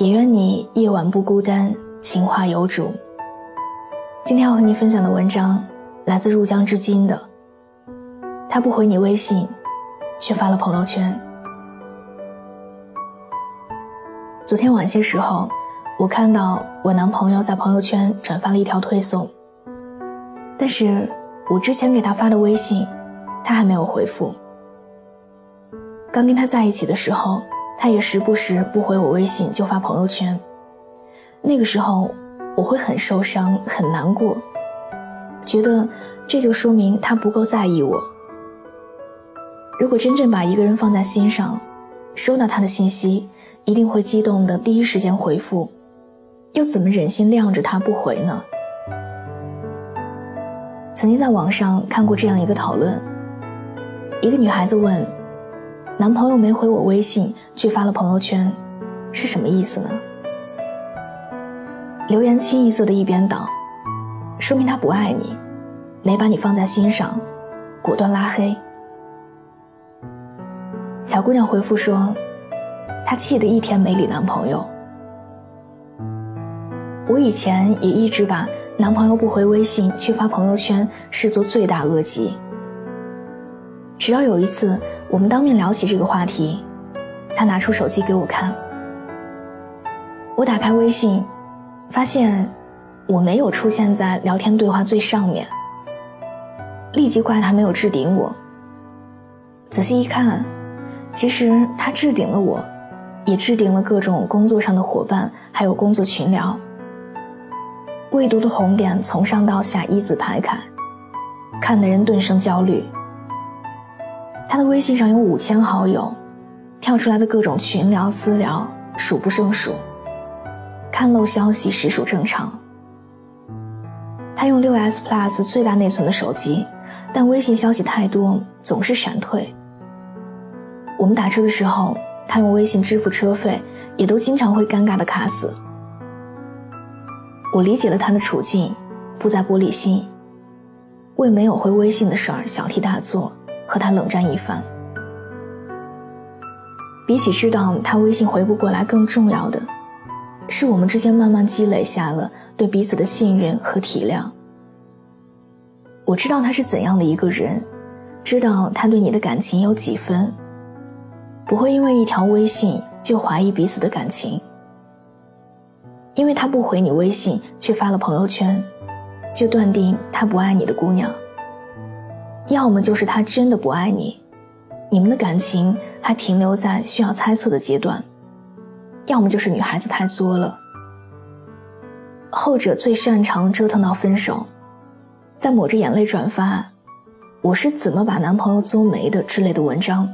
也愿你夜晚不孤单，情话有主。今天要和你分享的文章来自入江之金的。他不回你微信，却发了朋友圈。昨天晚些时候，我看到我男朋友在朋友圈转发了一条推送，但是我之前给他发的微信，他还没有回复。刚跟他在一起的时候。他也时不时不回我微信就发朋友圈，那个时候我会很受伤很难过，觉得这就说明他不够在意我。如果真正把一个人放在心上，收到他的信息一定会激动的第一时间回复，又怎么忍心晾着他不回呢？曾经在网上看过这样一个讨论，一个女孩子问。男朋友没回我微信，却发了朋友圈，是什么意思呢？留言清一色的一边倒，说明他不爱你，没把你放在心上，果断拉黑。小姑娘回复说，她气得一天没理男朋友。我以前也一直把男朋友不回微信却发朋友圈视作罪大恶极。直到有一次，我们当面聊起这个话题，他拿出手机给我看。我打开微信，发现我没有出现在聊天对话最上面。立即怪他没有置顶我。仔细一看，其实他置顶了我，也置顶了各种工作上的伙伴，还有工作群聊。未读的红点从上到下一字排开，看的人顿生焦虑。他的微信上有五千好友，跳出来的各种群聊、私聊数不胜数。看漏消息实属正常。他用六 S Plus 最大内存的手机，但微信消息太多，总是闪退。我们打车的时候，他用微信支付车费，也都经常会尴尬的卡死。我理解了他的处境，不再玻璃心，为没有回微信的事儿小题大做。和他冷战一番，比起知道他微信回不过来，更重要的，是我们之间慢慢积累下了对彼此的信任和体谅。我知道他是怎样的一个人，知道他对你的感情有几分，不会因为一条微信就怀疑彼此的感情，因为他不回你微信却发了朋友圈，就断定他不爱你的姑娘。要么就是他真的不爱你，你们的感情还停留在需要猜测的阶段；要么就是女孩子太作了。后者最擅长折腾到分手，在抹着眼泪转发“我是怎么把男朋友作没的”之类的文章。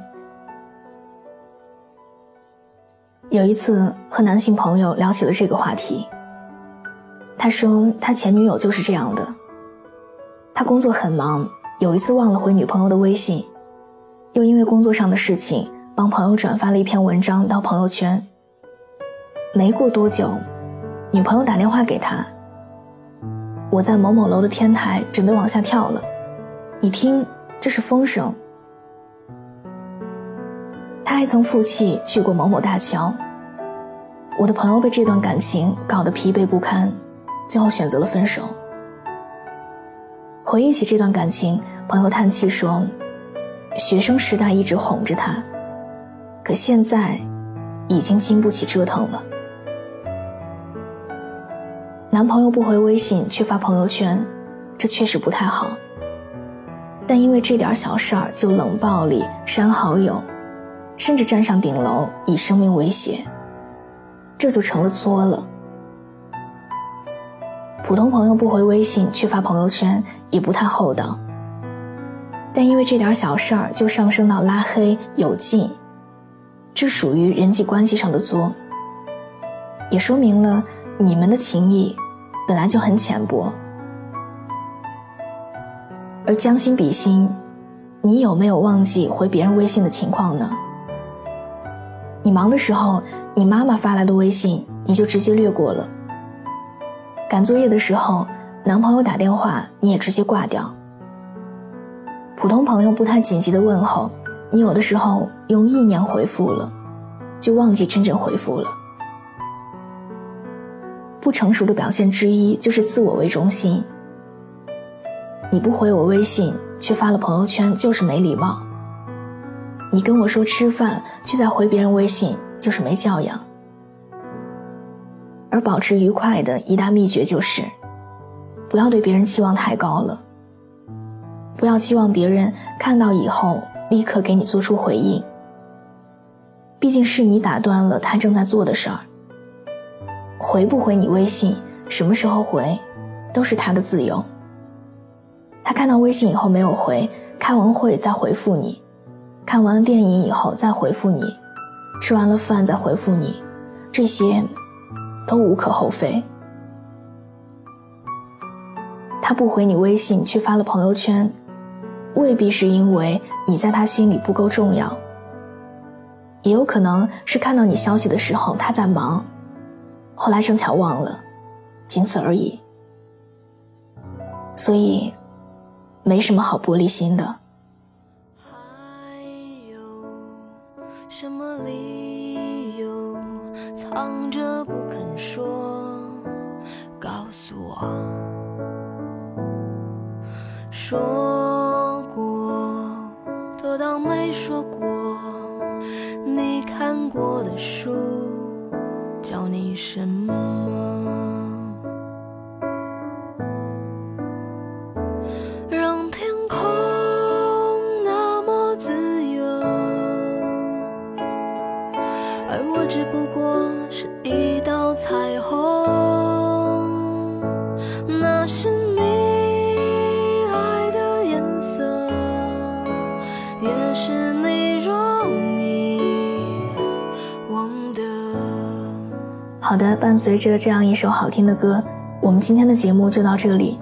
有一次和男性朋友聊起了这个话题，他说他前女友就是这样的，他工作很忙。有一次忘了回女朋友的微信，又因为工作上的事情帮朋友转发了一篇文章到朋友圈。没过多久，女朋友打电话给他：“我在某某楼的天台准备往下跳了，你听，这是风声。”他还曾负气去过某某大桥。我的朋友被这段感情搞得疲惫不堪，最后选择了分手。回忆起这段感情，朋友叹气说：“学生时代一直哄着他，可现在，已经经不起折腾了。男朋友不回微信却发朋友圈，这确实不太好。但因为这点小事儿就冷暴力、删好友，甚至站上顶楼以生命威胁，这就成了作了。”普通朋友不回微信却发朋友圈也不太厚道，但因为这点小事儿就上升到拉黑有劲，这属于人际关系上的作，也说明了你们的情谊本来就很浅薄。而将心比心，你有没有忘记回别人微信的情况呢？你忙的时候，你妈妈发来的微信，你就直接略过了；赶作业的时候，男朋友打电话，你也直接挂掉；普通朋友不太紧急的问候，你有的时候用意念回复了，就忘记真正回复了。不成熟的表现之一就是自我为中心。你不回我微信，却发了朋友圈，就是没礼貌。你跟我说吃饭，却在回别人微信，就是没教养。而保持愉快的一大秘诀就是，不要对别人期望太高了。不要期望别人看到以后立刻给你做出回应。毕竟是你打断了他正在做的事儿。回不回你微信，什么时候回，都是他的自由。他看到微信以后没有回，开完会再回复你，看完了电影以后再回复你，吃完了饭再回复你，这些都无可厚非。他不回你微信却发了朋友圈，未必是因为你在他心里不够重要，也有可能是看到你消息的时候他在忙，后来正巧忘了，仅此而已。所以。没什么好玻璃心的。藏着不肯说？告诉我，说过都当没说过。你看过的书叫你什么？是你容易忘的。好的，伴随着这样一首好听的歌，我们今天的节目就到这里。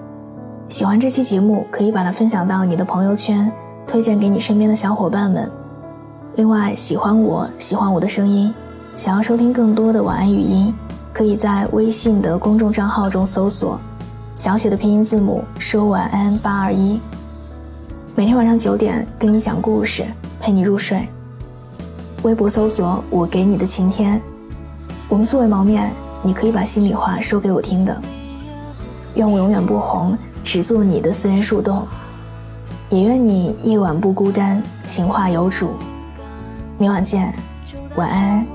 喜欢这期节目，可以把它分享到你的朋友圈，推荐给你身边的小伙伴们。另外，喜欢我喜欢我的声音。想要收听更多的晚安语音，可以在微信的公众账号中搜索小写的拼音字母说晚安八二一。每天晚上九点跟你讲故事，陪你入睡。微博搜索我给你的晴天。我们素未谋面，你可以把心里话说给我听的。愿我永远不红，只做你的私人树洞。也愿你夜晚不孤单，情话有主。明晚见，晚安。